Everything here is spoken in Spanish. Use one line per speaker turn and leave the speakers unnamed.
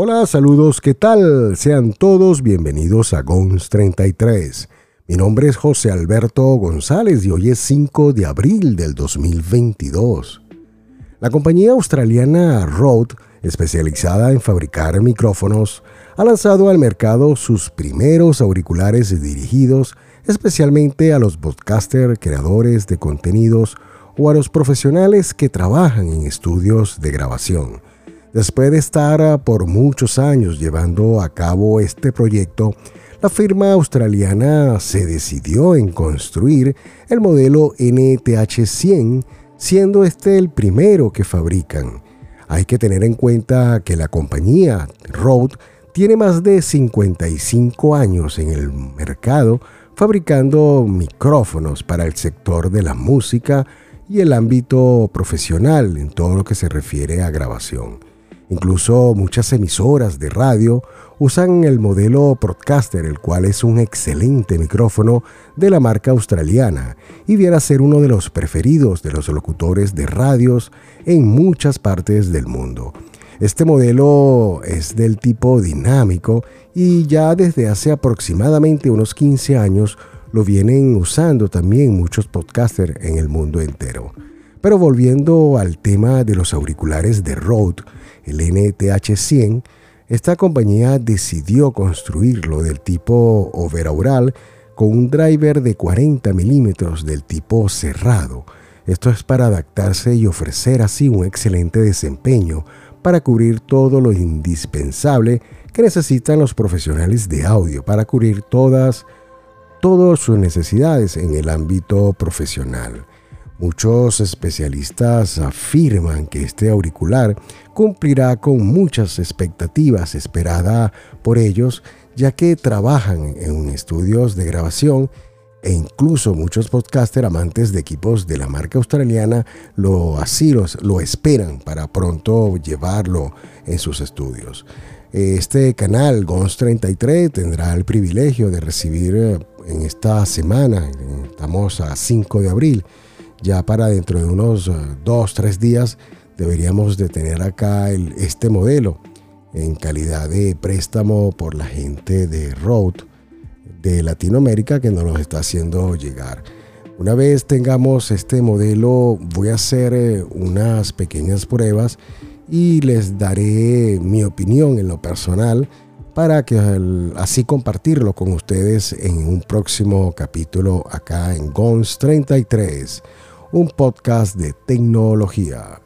Hola, saludos, ¿qué tal? Sean todos bienvenidos a GONS 33. Mi nombre es José Alberto González y hoy es 5 de abril del 2022. La compañía australiana Rode, especializada en fabricar micrófonos, ha lanzado al mercado sus primeros auriculares dirigidos especialmente a los podcasters, creadores de contenidos o a los profesionales que trabajan en estudios de grabación. Después de estar por muchos años llevando a cabo este proyecto, la firma australiana se decidió en construir el modelo NTH100, siendo este el primero que fabrican. Hay que tener en cuenta que la compañía Rode tiene más de 55 años en el mercado fabricando micrófonos para el sector de la música y el ámbito profesional en todo lo que se refiere a grabación. Incluso muchas emisoras de radio usan el modelo Broadcaster, el cual es un excelente micrófono de la marca australiana y viene a ser uno de los preferidos de los locutores de radios en muchas partes del mundo. Este modelo es del tipo dinámico y ya desde hace aproximadamente unos 15 años lo vienen usando también muchos podcasters en el mundo entero. Pero volviendo al tema de los auriculares de Rode, el NTH100, esta compañía decidió construirlo del tipo overaural con un driver de 40 milímetros del tipo cerrado. Esto es para adaptarse y ofrecer así un excelente desempeño para cubrir todo lo indispensable que necesitan los profesionales de audio para cubrir todas, todas sus necesidades en el ámbito profesional. Muchos especialistas afirman que este auricular cumplirá con muchas expectativas esperadas por ellos, ya que trabajan en estudios de grabación e incluso muchos podcasters amantes de equipos de la marca australiana lo así lo esperan para pronto llevarlo en sus estudios. Este canal GONS 33 tendrá el privilegio de recibir eh, en esta semana, estamos a 5 de abril, ya para dentro de unos 2, eh, 3 días deberíamos de tener acá este modelo en calidad de préstamo por la gente de Rode de Latinoamérica que nos los está haciendo llegar. Una vez tengamos este modelo, voy a hacer eh, unas pequeñas pruebas y les daré mi opinión en lo personal para que así compartirlo con ustedes en un próximo capítulo acá en GONS 33, un podcast de tecnología.